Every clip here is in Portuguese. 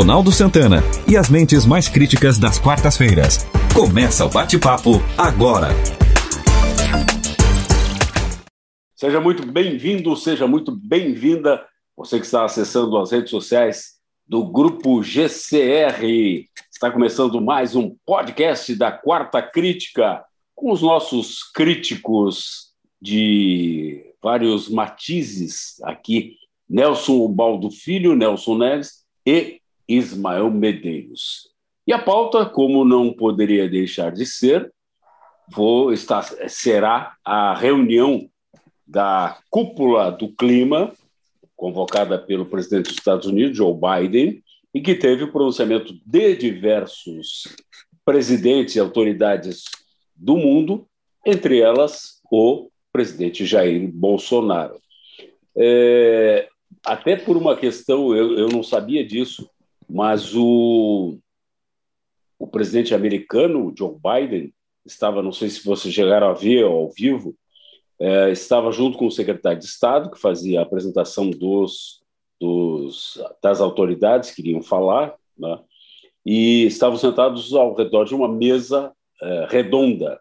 Ronaldo Santana e as mentes mais críticas das quartas-feiras. Começa o bate-papo agora. Seja muito bem-vindo, seja muito bem-vinda, você que está acessando as redes sociais do Grupo GCR. Está começando mais um podcast da Quarta Crítica, com os nossos críticos de vários matizes aqui, Nelson Baldo Filho, Nelson Neves e Ismael Medeiros. E a pauta, como não poderia deixar de ser, vou estar, será a reunião da cúpula do clima, convocada pelo presidente dos Estados Unidos, Joe Biden, e que teve o pronunciamento de diversos presidentes e autoridades do mundo, entre elas o presidente Jair Bolsonaro. É, até por uma questão, eu, eu não sabia disso, mas o, o presidente americano, Joe Biden, estava, não sei se vocês chegaram a ver ao vivo, é, estava junto com o secretário de Estado, que fazia a apresentação dos, dos, das autoridades que iriam falar, né? e estavam sentados ao redor de uma mesa é, redonda.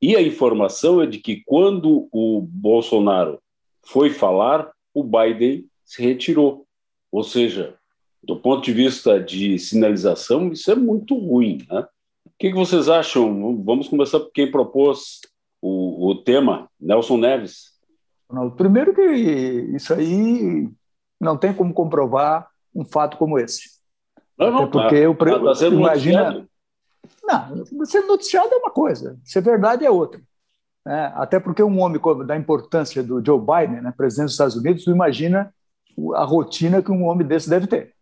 E a informação é de que quando o Bolsonaro foi falar, o Biden se retirou. Ou seja, do ponto de vista de sinalização, isso é muito ruim. Né? O que, vocês acham? Vamos começar por quem propôs o, o tema, Nelson Neves. Primeiro que isso aí não tem como comprovar um fato como esse. Não, não, Até porque tá, eu, tá sendo imagina. noticiado. Não, ser noticiado é uma coisa, ser verdade é outra. Né? Até porque um homem da importância do Joe Biden, né, presidente dos Estados Unidos, imagina a rotina que um homem desse deve ter.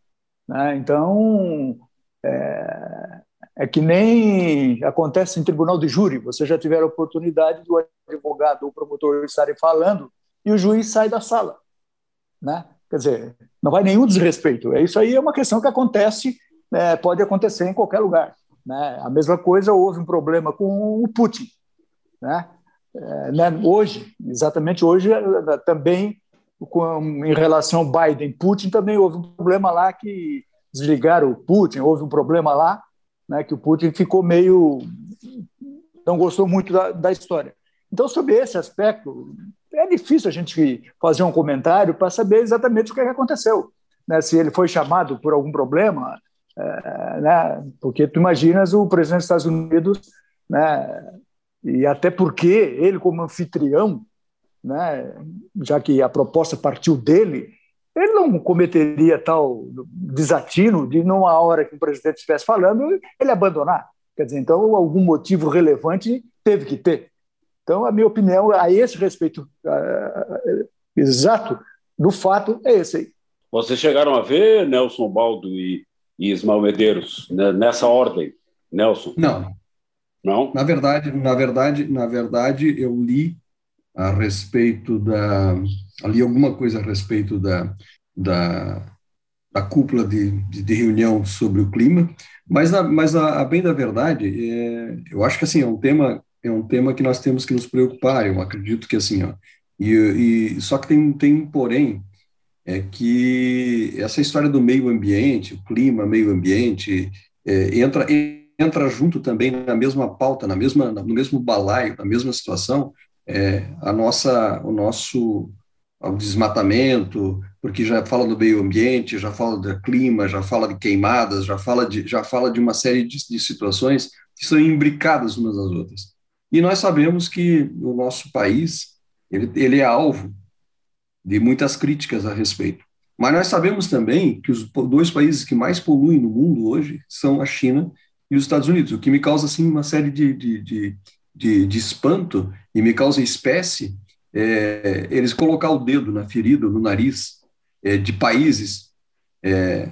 Né? Então, é, é, que nem acontece em tribunal de júri. Você já tiver a oportunidade do advogado ou promotor estarem falando e o juiz sai da sala. Né? Quer dizer, não vai nenhum desrespeito. É Isso aí é uma questão que acontece, é, pode acontecer em qualquer lugar. Né? A mesma coisa, houve um problema com o Putin. Né? É, né? Hoje, exatamente hoje, é, também com, em relação ao Biden Putin, também houve um problema lá que desligaram o Putin, houve um problema lá né, que o Putin ficou meio. não gostou muito da, da história. Então, sobre esse aspecto, é difícil a gente fazer um comentário para saber exatamente o que, é que aconteceu. Né? Se ele foi chamado por algum problema, é, né? porque tu imaginas o presidente dos Estados Unidos, né? e até porque ele, como anfitrião, né, já que a proposta partiu dele, ele não cometeria tal desatino de, numa hora que o presidente estivesse falando, ele abandonar. Quer dizer, então, algum motivo relevante teve que ter. Então, a minha opinião a esse respeito uh, exato do fato é esse aí. Vocês chegaram a ver Nelson Baldo e, e Ismael Medeiros né, nessa ordem, Nelson? Não. Não? Na verdade, na verdade, na verdade, eu li a respeito da ali alguma coisa a respeito da da, da cúpula de, de, de reunião sobre o clima, mas a, mas a, a bem da verdade, é, eu acho que assim é um tema é um tema que nós temos que nos preocupar. Eu acredito que assim, ó, e, e só que tem tem um porém é que essa história do meio ambiente, o clima, meio ambiente, é, entra entra junto também na mesma pauta, na mesma no mesmo balaio, na mesma situação, é, a nossa, o nosso o desmatamento, porque já fala do meio ambiente, já fala do clima, já fala de queimadas, já fala de, já fala de uma série de, de situações que são imbricadas umas às outras. E nós sabemos que o nosso país ele, ele é alvo de muitas críticas a respeito. Mas nós sabemos também que os dois países que mais poluem no mundo hoje são a China e os Estados Unidos, o que me causa assim uma série de, de, de, de, de espanto e me causa espécie é, eles colocar o dedo na ferida, no nariz é, de países é,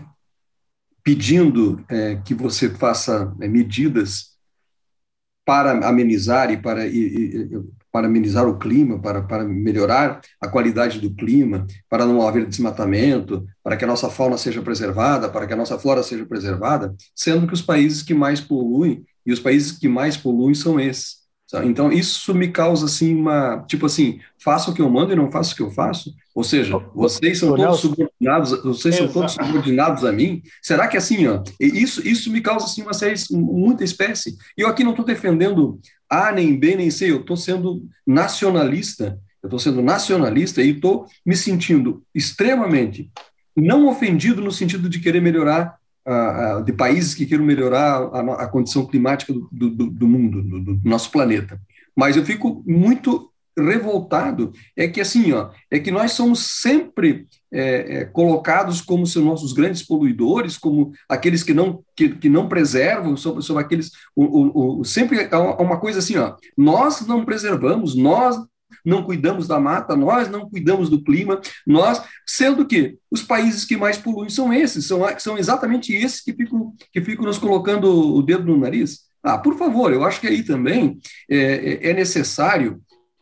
pedindo é, que você faça é, medidas para amenizar e para, e, e, para amenizar o clima, para, para melhorar a qualidade do clima, para não haver desmatamento, para que a nossa fauna seja preservada, para que a nossa flora seja preservada, sendo que os países que mais poluem, e os países que mais poluem são esses. Então, isso me causa, assim, uma... Tipo assim, faça o que eu mando e não faça o que eu faço? Ou seja, vocês são todos subordinados, vocês são todos subordinados a mim? Será que, assim, ó, isso, isso me causa, assim, uma série, muita espécie? E eu aqui não estou defendendo A, nem B, nem C, eu estou sendo nacionalista, eu estou sendo nacionalista e estou me sentindo extremamente não ofendido no sentido de querer melhorar de países que queiram melhorar a, a condição climática do, do, do mundo, do, do, nosso planeta. Mas eu fico muito revoltado é que assim ó é que nós somos sempre é, é, colocados como os nossos grandes poluidores como aqueles que não que, que não preservam sobre, sobre aqueles o, o, o, sempre há uma coisa assim ó nós não preservamos nós não cuidamos da mata, nós não cuidamos do clima, nós, sendo que os países que mais poluem são esses, são, são exatamente esses que ficam, que ficam nos colocando o dedo no nariz. Ah, por favor, eu acho que aí também é, é, é necessário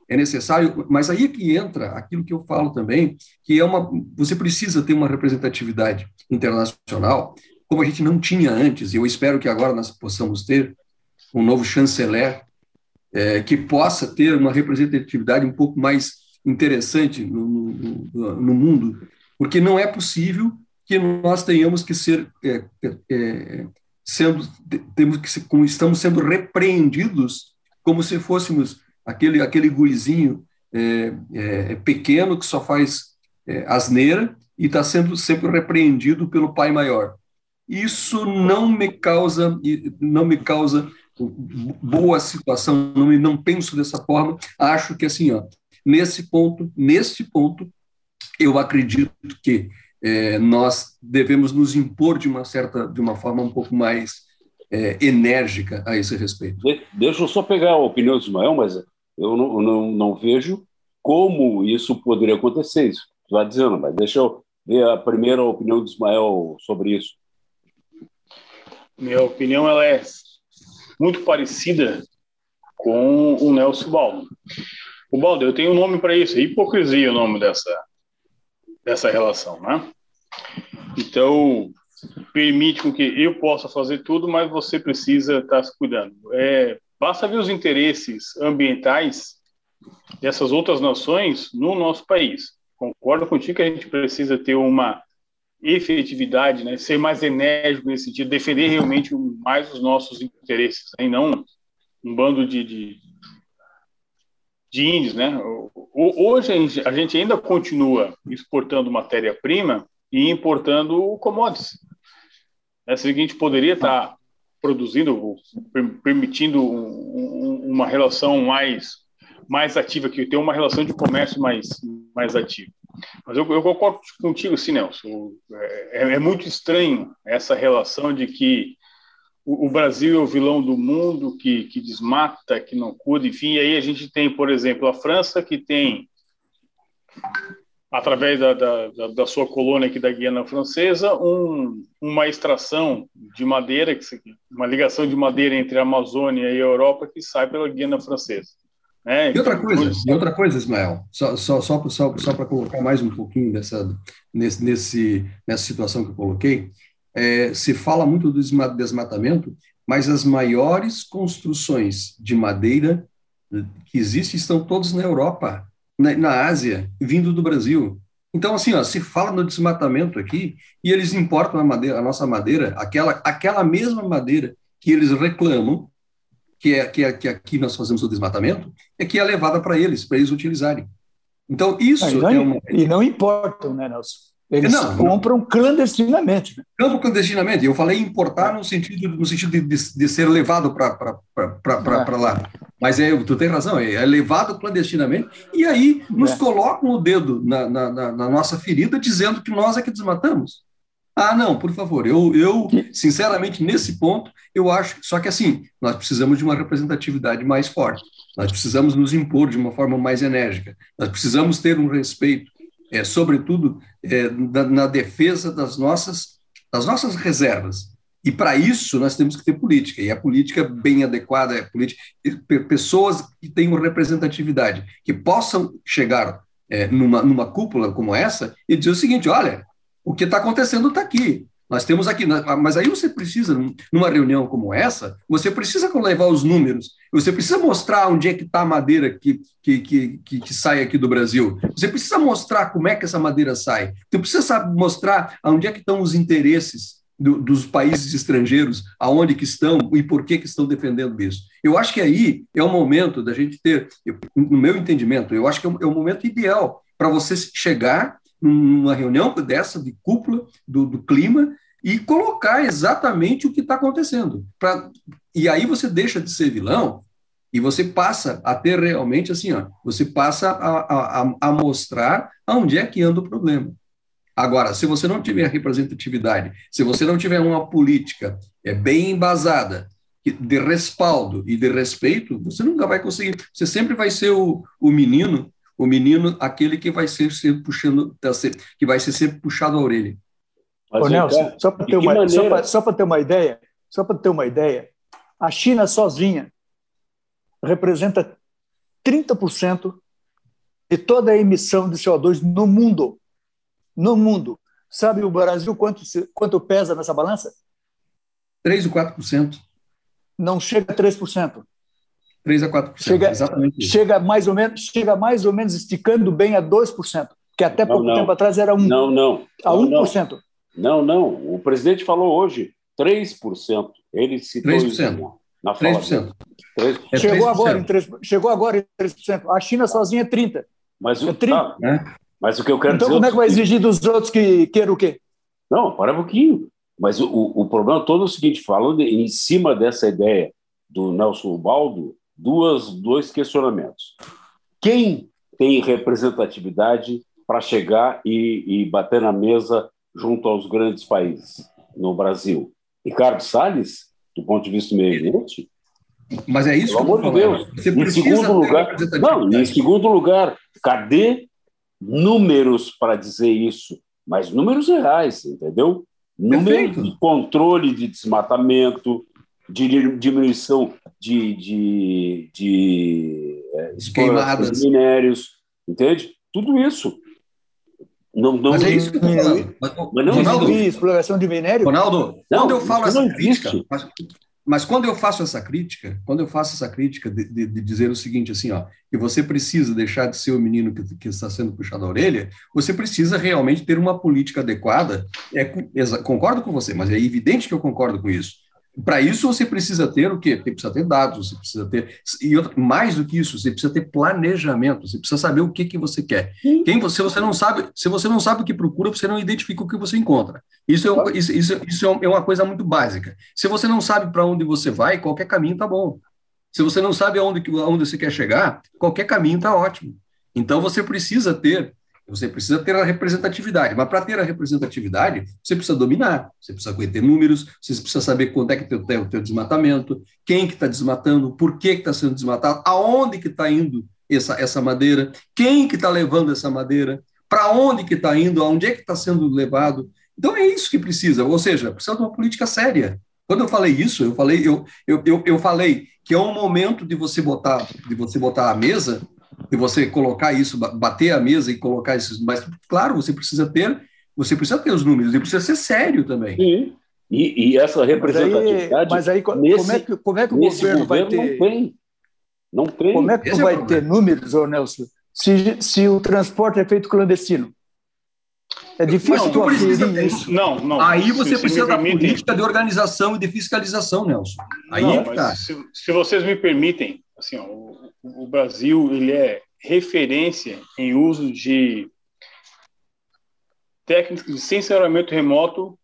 é necessário, mas aí é que entra aquilo que eu falo também, que é uma, você precisa ter uma representatividade internacional, como a gente não tinha antes, e eu espero que agora nós possamos ter um novo chanceler é, que possa ter uma representatividade um pouco mais interessante no, no, no, mundo, porque não é possível que nós tenhamos que ser é, é, sendo temos que como estamos sendo repreendidos como se fôssemos aquele aquele gurizinho é, é, pequeno que só faz é, asneira e está sendo sempre repreendido pelo pai maior. Isso não me causa não me causa boa situação, não, não penso dessa forma. Acho que, assim, ó, nesse ponto, neste ponto, eu acredito que é, nós devemos nos impor de uma certa, de uma forma um pouco mais é, enérgica a esse respeito. Deixa eu só pegar a opinião do Ismael, mas eu não, não, não vejo como isso poderia acontecer, isso está dizendo, mas deixa eu ver a primeira opinião do Ismael sobre isso. Minha opinião ela é muito parecida com o Nelson Baldo. O Baldo, eu tenho um nome para isso, é hipocrisia o nome dessa, dessa relação, né? Então, permite com que eu possa fazer tudo, mas você precisa estar se cuidando. É, basta ver os interesses ambientais dessas outras nações no nosso país. Concordo contigo que a gente precisa ter uma efetividade, né, ser mais enérgico nesse sentido, defender realmente mais os nossos interesses, né, e não um bando de, de, de índios. Né? Hoje a gente ainda continua exportando matéria-prima e importando commodities. É se a gente poderia estar produzindo, permitindo uma relação mais mais ativa, que ter uma relação de comércio mais, mais ativa. Mas eu, eu concordo contigo, sim, Nelson. É, é, muito estranho essa relação de que o, o, Brasil é o vilão do mundo, que, que desmata, que não cuida, enfim. E aí a gente tem, por exemplo, a França, que tem, através da, da, da sua colônia aqui da Guiana Francesa, um, uma extração de madeira, uma ligação de madeira entre a Amazônia e a Europa que sai pela Guiana Francesa. É, e outra coisa, e outra coisa, Ismael, só, só, só, só, só para colocar mais um pouquinho dessa, nesse, nesse, nessa situação que eu coloquei, é, se fala muito do desmatamento, mas as maiores construções de madeira que existem estão todas na Europa, na, na Ásia, vindo do Brasil. Então, assim, ó, se fala no desmatamento aqui e eles importam a, madeira, a nossa madeira, aquela, aquela mesma madeira que eles reclamam que é, que é que aqui nós fazemos o desmatamento, é que é levada para eles, para eles utilizarem. Então, isso e não, é uma... E não importam, né, Nelson? Eles não, compram não. clandestinamente. Né? Compram clandestinamente. Eu falei importar no sentido, no sentido de, de, de ser levado para é. lá. Mas é, tu tem razão, é, é levado clandestinamente, e aí nos é. colocam o dedo na, na, na, nossa ferida, dizendo que nós é que desmatamos. Ah, não, por favor, eu, eu, sinceramente, nesse ponto, eu acho, só que assim, nós precisamos de uma representatividade mais forte, nós precisamos nos impor de uma forma mais enérgica, nós precisamos ter um respeito, é, sobretudo, é, na, na defesa das nossas, das nossas reservas, e para isso nós temos que ter política, e a política bem adequada, é política, pessoas que tenham representatividade, que possam chegar é, numa, numa cúpula como essa e dizer o seguinte: olha, o que está acontecendo está aqui. Nós temos aqui, mas aí você precisa, numa reunião como essa, você precisa levar os números, você precisa mostrar onde é que está a madeira que, que, que, que, sai aqui do Brasil, você precisa mostrar como é que essa madeira sai, você precisa mostrar onde é que estão os interesses do, dos países estrangeiros, aonde que estão e por que que estão defendendo isso. Eu acho que aí é o momento da gente ter, no meu entendimento, eu acho que é o, é o momento ideal para você chegar numa reunião dessa de cúpula do, do clima e colocar exatamente o que está acontecendo. Pra, e aí você deixa de ser vilão e você passa a ter realmente assim, ó, você passa a, a, a mostrar aonde é que anda o problema. Agora, se você não tiver representatividade, se você não tiver uma política é, bem embasada, de respaldo e de respeito, você nunca vai conseguir. Você sempre vai ser o, o menino o menino, aquele que vai ser, ser puxando, tá que vai ser sempre puxado a orelha. Mas, Ô, Nelson, só para ter, uma, só só ter uma ideia, só para ter uma ideia, a China sozinha representa 30% de toda a emissão de CO2 no mundo. No mundo. Sabe o Brasil quanto, quanto pesa nessa balança? 3 ou 4%. Não chega a 3%. 3 a 4%. Chega, exatamente isso. chega mais ou menos, chega mais ou menos esticando bem a 2%, que até não, pouco não. tempo atrás era 1. Não, não. A 1%. Não, não. O presidente falou hoje 3%. Ele citou 3%. isso na fala. 3%. 3%. É chegou, agora em 3, chegou agora em 3%. A China sozinha é 30%. Mas o, é 30. Tá, né? Mas o que eu quero então, dizer. Então, como é que vai exigir dos outros que queiram o quê? Não, para um pouquinho. Mas o, o problema todo é o seguinte: falando em cima dessa ideia do Nelson Baldo, duas, dois questionamentos. Quem tem representatividade para chegar e, e, bater na mesa junto aos grandes países no Brasil? Ricardo Salles, do ponto de vista do meio ambiente? Mas é isso Pelo amor de Deus. Você em segundo lugar, não, em segundo lugar, cadê números para dizer isso? Mas números reais, entendeu? Números de controle de desmatamento, de diminuição de, de, de é, queimadas, minérios, entende? Tudo isso. Não, não mas é isso que eu estou falando. Mas, mas não Ronaldo, exploração de minério. Ronaldo, não, quando eu falo essa crítica, mas, mas, quando eu faço essa crítica, quando eu faço essa crítica de, de, de, dizer o seguinte, assim, ó, que você precisa deixar de ser o menino que, que está sendo puxado a orelha, você precisa realmente ter uma política adequada. É, concordo com você, mas é evidente que eu concordo com isso. Para isso você precisa ter o quê? Você precisa ter dados, você precisa ter e outra, mais do que isso, você precisa ter planejamento, você precisa saber o que que você quer. Quem você, se você não sabe, se você não sabe o que procura, você não identifica o que você encontra. Isso é, isso, isso, isso é, é uma coisa muito básica. Se você não sabe para onde você vai, qualquer caminho tá bom. Se você não sabe aonde, aonde você quer chegar, qualquer caminho tá ótimo. Então você precisa ter você precisa ter a representatividade, mas para ter a representatividade, você precisa dominar, você precisa conhecer números, você precisa saber quando é que tem o teu desmatamento, quem que está desmatando, por que está sendo desmatado, aonde que está indo essa, essa madeira, quem que está levando essa madeira, para onde que está indo, aonde é que está sendo levado. Então é isso que precisa, ou seja, precisa de uma política séria. Quando eu falei isso, eu falei, eu, eu, eu, eu falei que é um momento de você botar, de você botar a mesa de você colocar isso, bater a mesa e colocar isso. Mas, claro, você precisa ter, você precisa ter os números e precisa ser sério também. Sim. E, e essa representatividade. Mas aí, mas aí nesse, como, é que, como é que o governo, governo vai ter. Não tem. Não tem. Como é que Esse é vai é ter números, ô Nelson, se, se o transporte é feito clandestino? É difícil tu aferir isso. Não, não. Aí você se, precisa se da permitem... política de organização e de fiscalização, Nelson. Aí não, é tá. se, se, vocês me permitem, assim, ó, o Brasil ele é referência em uso de técnicas de sensoramento remoto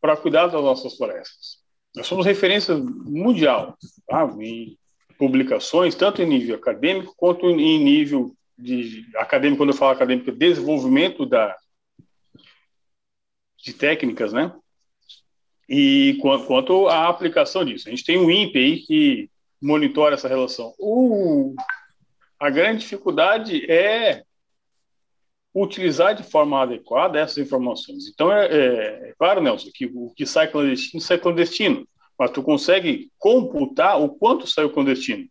para cuidar das nossas florestas. Nós somos referência mundial tá? em publicações, tanto em nível acadêmico quanto em nível de acadêmico, quando eu falo acadêmico, desenvolvimento da, de técnicas, né? E quanto à aplicação disso. A gente tem um INPE aí que monitora essa relação. O, a grande dificuldade é utilizar de forma adequada essas informações. Então, é, é, é, claro, Nelson, que o que sai clandestino, sai clandestino, mas tu consegue computar o quanto saiu clandestino.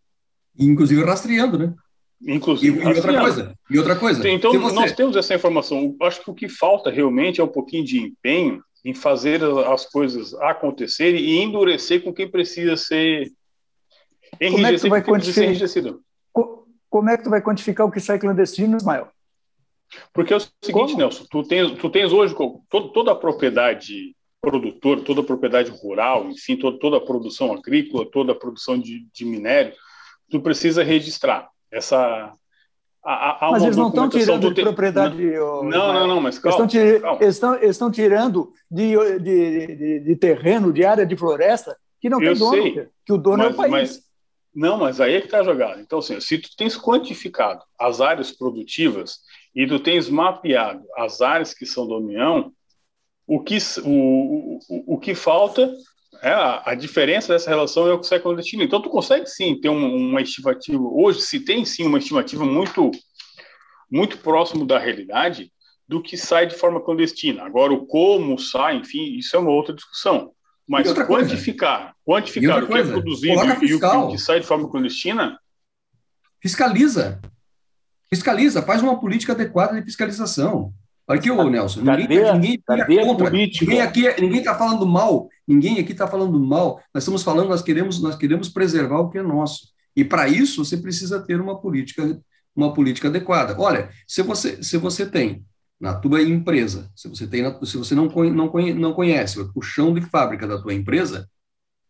Inclusive rastreando, né? Inclusive. E, e outra coisa. E outra coisa. Então, você... nós temos essa informação. Acho que o que falta realmente é um pouquinho de empenho em fazer as coisas acontecerem e endurecer com quem precisa ser Como é que tu vai quantificar, como é que tu vai quantificar o que sai clandestino, Ismael? Porque é o seguinte, como? Nelson, tu tens, tu tens hoje todo, toda a propriedade produtor, toda a propriedade rural, enfim, toda, toda a produção agrícola, toda a produção de, de minério, tu precisa registrar essa Há, há mas eles não estão tirando de propriedade. Não, não, não, não, mas calma. Eles estão, calma. Eles estão, eles estão tirando de, de, de, de, terreno, de área de floresta, que não Eu tem dono, sei, que o dono mas, é o país. Mas, não, mas aí é que está jogado. Então, assim, se tu tens quantificado as áreas produtivas e tu tens mapeado as áreas que são da União, o que, o, o, o que falta é, a, a, diferença dessa relação é o que sai clandestino. Então, tu consegue sim ter uma, uma estimativa. Hoje, se tem sim uma estimativa muito, muito próximo da realidade do que sai de forma clandestina. Agora, o como sai, enfim, isso é uma outra discussão. Mas quantificar, quantificar o que é produzido e o que sai de forma clandestina. Fiscaliza. Fiscaliza, faz uma política adequada de fiscalização. Olha aqui, ô Nelson, ninguém, ninguém, cadê contra, ninguém aqui ninguém está falando mal, ninguém aqui está falando mal. Nós estamos falando, nós queremos, nós queremos preservar o que é nosso. E para isso você precisa ter uma política, uma política adequada. Olha, se você, se você tem na tua empresa, se você tem, se você não, não, não conhece o chão de fábrica da tua empresa,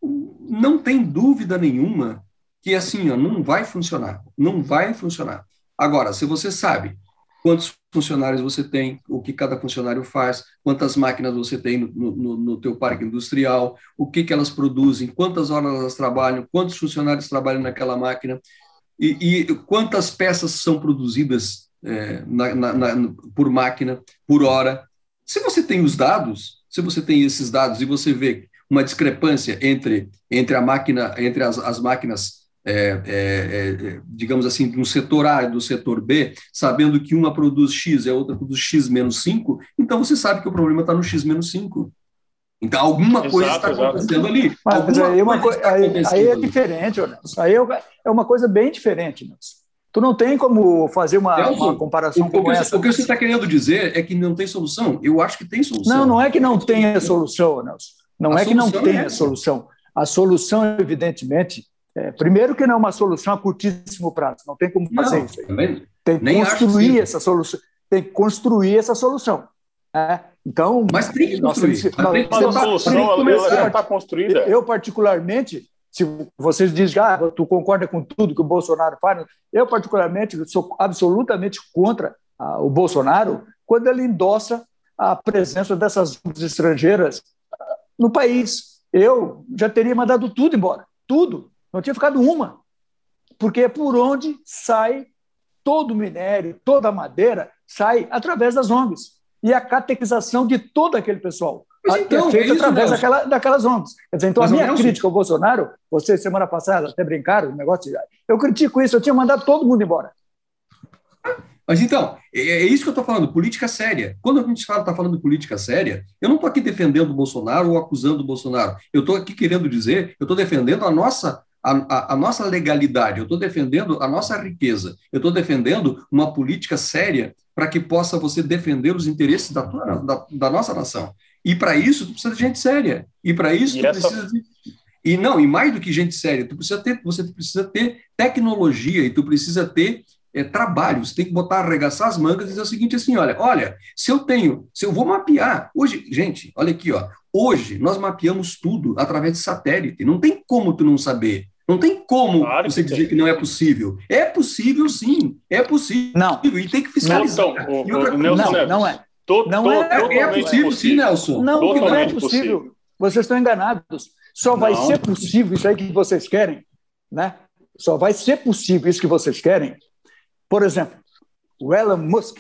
não tem dúvida nenhuma que assim, ó, não vai funcionar, não vai funcionar. Agora, se você sabe quantos funcionários você tem, o que cada funcionário faz, quantas máquinas você tem no, no, no teu parque industrial, o que, que elas produzem, quantas horas elas trabalham, quantos funcionários trabalham naquela máquina e, e quantas peças são produzidas é, na, na, na, por máquina, por hora. Se você tem os dados, se você tem esses dados e você vê uma discrepância entre, entre a máquina, entre as, as máquinas é, é, é, digamos assim, do setor A e do setor B, sabendo que uma produz X e a outra produz X menos 5, então você sabe que o problema está no X menos 5. Então, alguma exato, coisa está acontecendo ali. Mas aí, uma coisa aí, aí, é diferente, Nelson. Aí é uma coisa bem diferente, Nelson. Tu não tem como fazer uma, Nelson, uma comparação o, como o essa. O que você está querendo dizer é que não tem solução. Eu acho que tem solução. Não, não é que não tenha solução, Nelson. Não a é que não tenha é solução. A solução, evidentemente, é, primeiro que não é uma solução a curtíssimo prazo, não tem como fazer não, isso. Também, tem que construir essa solução. Tem que construir essa solução. É, então, mas tem que construir. Nós, nós, a solução está construída. Eu, particularmente, se vocês dizem, ah, tu concorda com tudo que o Bolsonaro faz, eu, particularmente, sou absolutamente contra ah, o Bolsonaro quando ele endossa a presença dessas estrangeiras ah, no país. Eu já teria mandado tudo embora, tudo. Não tinha ficado uma. Porque é por onde sai todo o minério, toda a madeira, sai através das ONGs. E a catequização de todo aquele pessoal mas então, é feita é através daquela, daquelas ONGs. Quer dizer, então Mas a minha crítica ao Bolsonaro, vocês semana passada até brincaram, o negócio eu critico isso, eu tinha mandado todo mundo embora. Mas então, é, é isso que eu estou falando, política séria. Quando a gente fala, está falando de política séria, eu não estou aqui defendendo o Bolsonaro ou acusando o Bolsonaro. Eu estou aqui querendo dizer, eu estou defendendo a nossa a, a, a nossa legalidade, eu estou defendendo a nossa riqueza, eu estou defendendo uma política séria para que possa você defender os interesses da, da, da nossa nação. E para isso, tu precisa de gente séria. E para isso, e tu essa... precisa de... E não, e mais do que gente séria, tu precisa ter, você precisa ter tecnologia e tu precisa ter é, trabalho. Você tem que botar, arregaçar as mangas e dizer o seguinte assim, olha, olha, se eu tenho, se eu vou mapear, hoje, gente, olha aqui, ó, hoje nós mapeamos tudo através de satélite, não tem como tu não saber. Não tem como claro você que dizer tem. que não é possível. É possível, sim. É possível. Não. E tem que fiscalizar. Não, então, o, o, Nelson não, Neves, não é. To, não é, é possível, sim, Nelson. Não, não é possível. possível. Vocês estão enganados. Só vai não. ser possível isso aí que vocês querem, né? Só vai ser possível isso que vocês querem. Por exemplo, o Elon Musk,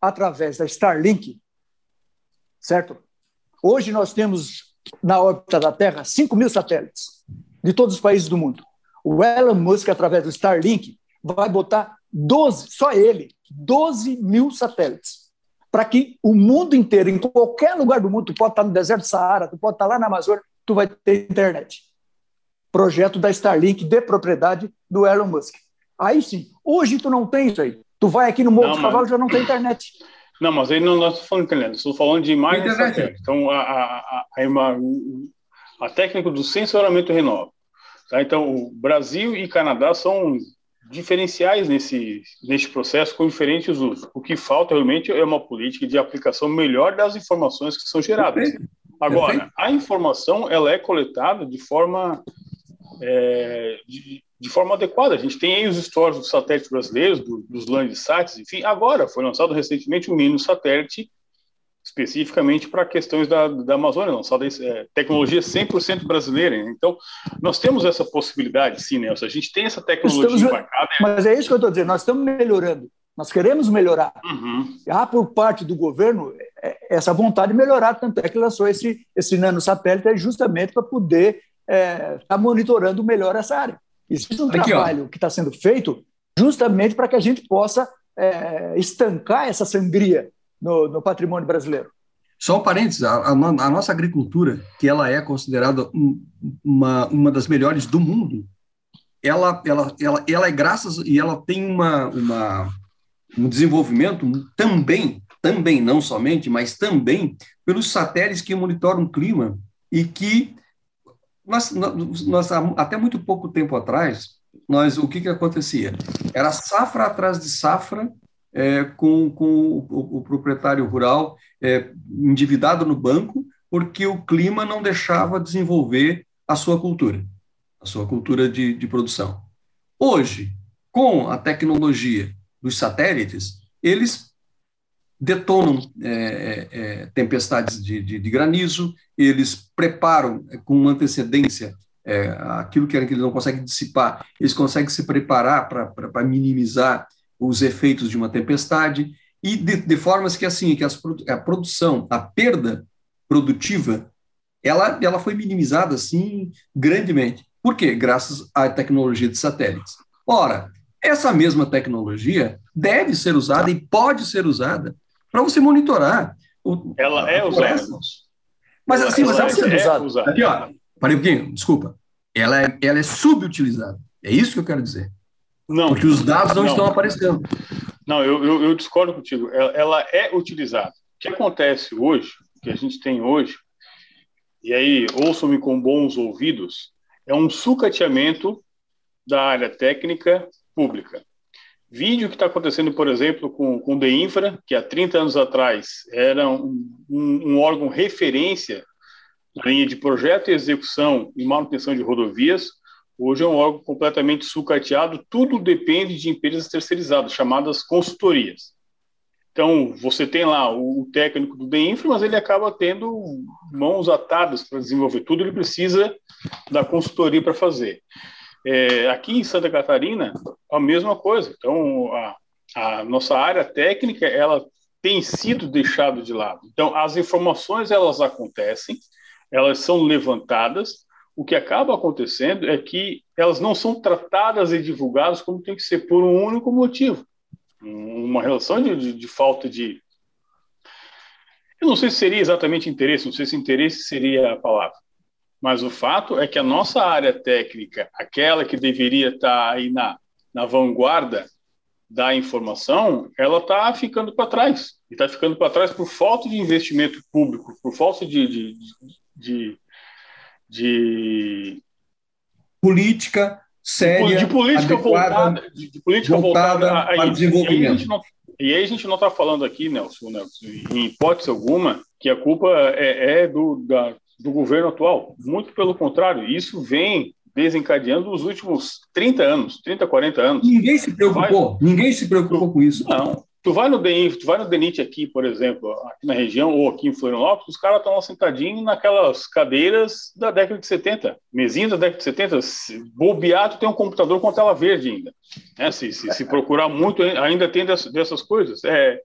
através da Starlink, certo? Hoje nós temos na órbita da Terra 5 mil satélites de todos os países do mundo. O Elon Musk, através do Starlink, vai botar 12, só ele, 12 mil satélites, para que o mundo inteiro, em qualquer lugar do mundo, tu pode estar no deserto do Saara, tu pode estar lá na Amazônia, tu vai ter internet. Projeto da Starlink de propriedade do Elon Musk. Aí sim, hoje tu não tem isso aí. Tu vai aqui no Morro não, dos Cavalos já não tem internet. Não, mas aí não nós estamos falando de internet, estou falando de imagem satélite. Então, a, a, a, a, técnica do sensoramento renova. Tá? Então, o Brasil e Canadá são diferenciais nesse, nesse processo com diferentes usos. O que falta realmente é uma política de aplicação melhor das informações que são geradas. Agora, a informação ela é coletada de forma é, de, de, forma adequada. A gente tem aí os históricos dos satélites brasileiros, do, dos Landsats, enfim. Agora foi lançado recentemente um mini satélite especificamente para questões da, da Amazônia, lançada é, tecnologia 100% brasileira. Então, nós temos essa possibilidade, sim, Nelson. A gente tem essa tecnologia estamos, embarcada. Mas é isso que eu estou dizendo, nós estamos melhorando. Nós queremos melhorar. Uhum. Há por parte do governo é, essa vontade de melhorar, tanto é que lançou esse, esse nanosatélite justamente para poder estar é, tá monitorando melhor essa área. Existe um Aqui, trabalho ó. que está sendo feito justamente para que a gente possa é, estancar essa sangria no, no, patrimônio brasileiro. Só um parênteses, a, a, a, nossa agricultura, que ela é considerada um, uma, uma das melhores do mundo, ela, ela, ela, ela é graças e ela tem uma, uma um desenvolvimento também, também, não somente, mas também pelos satélites que monitoram o clima e que nós, nós, até muito pouco tempo atrás, nós, o que, que acontecia? Era safra atrás de safra é, com, com o, o, proprietário rural é, endividado no banco, porque o clima não deixava desenvolver a sua cultura, a sua cultura de, de produção. Hoje, com a tecnologia dos satélites, eles detonam é, é, é, tempestades de, de, de, granizo, eles preparam é, com antecedência é, aquilo que eles não conseguem dissipar, eles conseguem se preparar para minimizar os efeitos de uma tempestade, e de, de formas que, assim, que as, a produção, a perda produtiva, ela, ela foi minimizada, assim, grandemente. Por quê? Graças à tecnologia de satélites. Ora, essa mesma tecnologia deve ser usada e pode ser usada para você monitorar. O, ela é usada. Mas assim, ela mas ela é usada. Aqui, ó, parei um pouquinho, desculpa. Ela é, ela é subutilizada. É isso que eu quero dizer. Não. Porque os dados não, não. estão aparecendo. Não, eu, eu, eu, discordo contigo. Ela, ela é utilizada. O que acontece hoje, o que a gente tem hoje, e aí ouçam-me com bons ouvidos, é um sucateamento da área técnica pública. Vídeo que está acontecendo, por exemplo, com, com o DEINFRA, que há 30 anos atrás era um, um, um órgão referência na linha de projeto e execução e manutenção de rodovias, hoje é um órgão completamente sucateado, tudo depende de empresas terceirizadas, chamadas consultorias. Então, você tem lá o técnico do DEINFRA, mas ele acaba tendo mãos atadas para desenvolver tudo, ele precisa da consultoria para fazer. É, aqui em Santa Catarina, a mesma coisa. Então, a, a nossa área técnica, ela tem sido deixada de lado. Então, as informações, elas acontecem, elas são levantadas, o que acaba acontecendo é que elas não são tratadas e divulgadas como tem que ser por um único motivo. Uma relação de, de, de falta de. Eu não sei se seria exatamente interesse, não sei se interesse seria a palavra. Mas o fato é que a nossa área técnica, aquela que deveria estar aí na, na vanguarda da informação, ela está ficando para trás. E está ficando para trás por falta de investimento público, por falta de, de, de, de política séria, de política voltada, de, de política voltada, voltada a, para desenvolvimento. E aí a gente não está falando aqui, Nelson, Nelson, em hipótese alguma, que a culpa é, é do, da, do governo atual. Muito pelo contrário, isso vem desencadeando os últimos 30 anos, 30, 40 anos. Ninguém se preocupou, vai... ninguém se preocupou com isso. Não. Tu vai no DENIT, tu vai no DENIT aqui, por exemplo, aqui na região, ou aqui em Florianópolis, os caras estão lá sentadinhos naquelas cadeiras da década de 70, mesinhas da década de 70, bobeado tem um computador com tela verde ainda. É, se, se, se, procurar muito, ainda tem dessas, dessas coisas. É,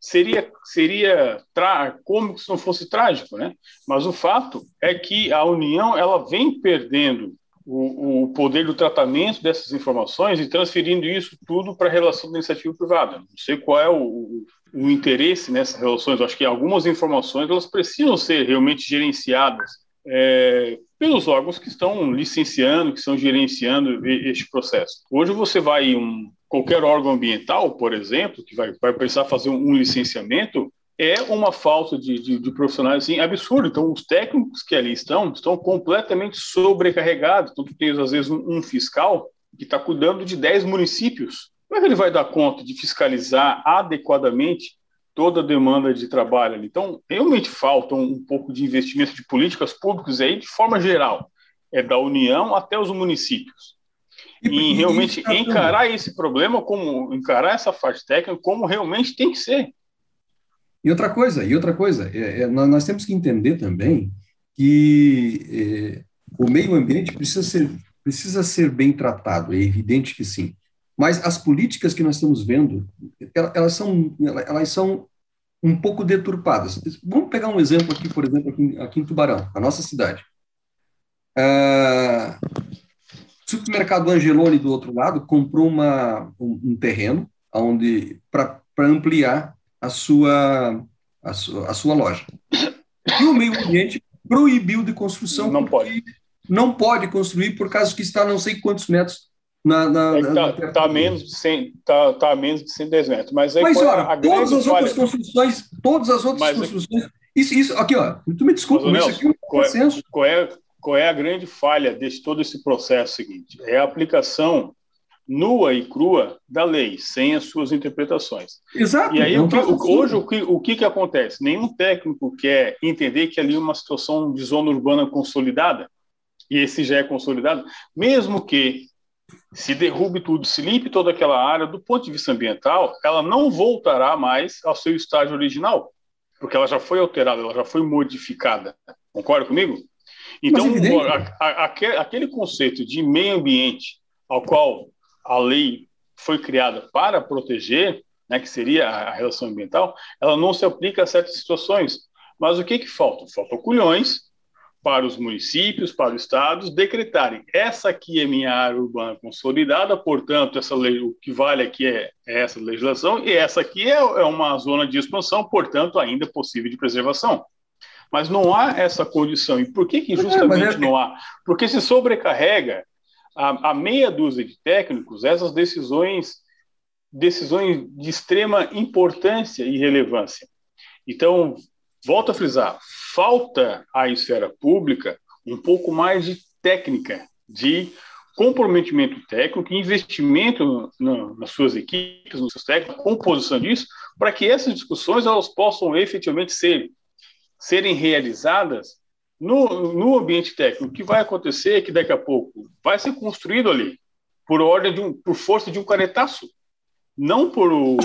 seria seria tra como se não fosse trágico, né? Mas o fato é que a União ela vem perdendo o, o poder do tratamento dessas informações e transferindo isso tudo para a relação da iniciativa privada. Não sei qual é o, o interesse nessas relações. acho que algumas informações elas precisam ser realmente gerenciadas é, pelos órgãos que estão licenciando, que estão gerenciando este processo. Hoje você vai um, qualquer órgão ambiental, por exemplo, que vai, vai precisar fazer um licenciamento, é uma falta de, de, de, profissionais assim, absurda. Então, os técnicos que ali estão estão completamente sobrecarregados. Então, tu tens, às vezes, um, um fiscal que está cuidando de 10 municípios. Como é que ele vai dar conta de fiscalizar adequadamente toda a demanda de trabalho ali. Então, realmente falta um, pouco de investimento de políticas públicas aí, de forma geral, é da União até os municípios. E, e realmente encarar esse problema como encarar essa fase técnica como realmente tem que ser. E outra coisa, e outra coisa, é, é, nós temos que entender também que é, o meio ambiente precisa ser precisa ser bem tratado. É evidente que sim. Mas as políticas que nós estamos vendo, elas são, elas são um pouco deturpadas. Vamos pegar um exemplo aqui, por exemplo, aqui, aqui em Tubarão, a nossa cidade. Uh, supermercado Angeloni, do outro lado, comprou uma, um, um terreno onde para ampliar a sua, a sua, a sua loja. E o meio ambiente proibiu de construção. Não pode. Não pode construir por causa que está não sei quantos metros na, na, é tá, na... tá, menos de 100, tá, tá menos de 110 metros. Mas, aí, mas olha, todas as falha... outras construções, todas as outras mas, construções. Isso, isso, aqui, ó, tu me desculpa, mas, isso aqui é um qual é, qual, é, qual é a grande falha de todo esse processo seguinte? É a aplicação nua e crua da lei, sem as suas interpretações. Exato. E aí, o que, o, hoje, o que, o que, que acontece? Nenhum técnico quer entender que ali é uma situação de zona urbana consolidada, e esse já é consolidado, mesmo que se derrube tudo, se limpe toda aquela área, do ponto de vista ambiental, ela não voltará mais ao seu estágio original, porque ela já foi alterada, ela já foi modificada. Concorda comigo? Então, a, a, aquele conceito de meio ambiente ao qual a lei foi criada para proteger, né, que seria a relação ambiental, ela não se aplica a certas situações. Mas o que, que falta? Faltam culhões para os municípios, para os estados, decretarem essa aqui é minha área urbana consolidada, portanto, essa lei, o que vale aqui é, é essa legislação, e essa aqui é, é uma zona de expansão, portanto, ainda possível de preservação. Mas não há essa condição. E por que, que é, justamente é, não há? Porque se sobrecarrega a, a meia dúzia de técnicos essas decisões, decisões de extrema importância e relevância. Então, volto a frisar, falta à esfera pública um pouco mais de técnica, de comprometimento técnico, investimento no, nas suas equipes, nos seus técnicos, composição disso, para que essas discussões elas possam efetivamente ser, serem realizadas no, no ambiente técnico. O que vai acontecer é que daqui a pouco vai ser construído ali por ordem de um, por força de um canetaço, não por, o,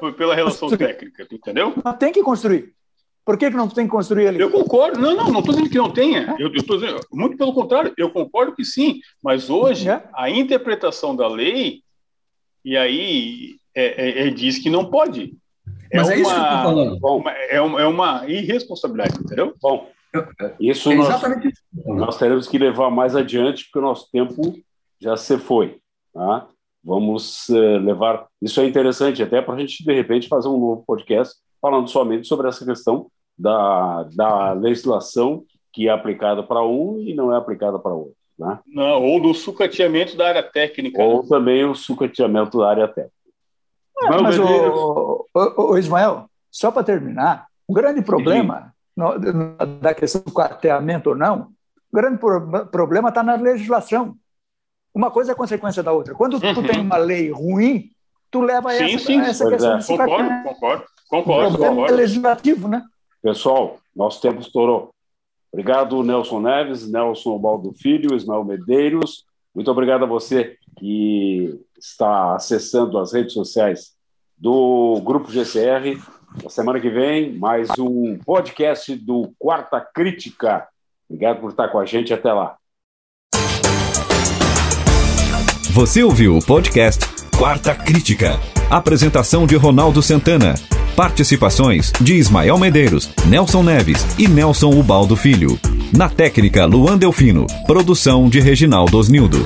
por pela relação técnica, entendeu? Tem que construir. Por que, que não tem que construir ali? Eu concordo. Não, não, não estou dizendo que não tenha. Eu, eu dizendo, muito pelo contrário, eu concordo que sim. Mas hoje, é? a interpretação da lei, e aí é, é, é diz que não pode. É mas uma, é isso que eu estou falando. Uma, é, uma, é uma irresponsabilidade, entendeu? Bom, isso, nós, nós teremos que levar mais adiante, porque o nosso tempo já se foi. Tá? Vamos uh, levar. Isso é interessante, até para a gente, de repente, fazer um novo podcast falando somente sobre essa questão da, da legislação que é aplicada para um e não é aplicada para outro. Né? Não, ou do sucateamento da área técnica. Ou né? também o sucateamento da área técnica. É, mas, o, o, o, Ismael, só para terminar, o grande problema da questão do cateamento ou não, o grande pro, problema está na legislação. Uma coisa é consequência da outra. Quando uhum. tu tem uma lei ruim, tu leva sim, essa, sim, essa questão é. de concordo, concordo. Concordo, concordo. É legislativo, né? Pessoal, nosso tempo estourou. Obrigado, Nelson Neves, Nelson Baldo Filho, Ismael Medeiros. Muito obrigado a você que está acessando as redes sociais do Grupo GCR. Na semana que vem, mais um podcast do Quarta Crítica. Obrigado por estar com a gente. Até lá. Você ouviu o podcast Quarta Crítica. Apresentação de Ronaldo Santana. Participações de Ismael Medeiros, Nelson Neves e Nelson Ubaldo Filho. Na técnica, Luan Delfino. Produção de Reginaldo Osnildo.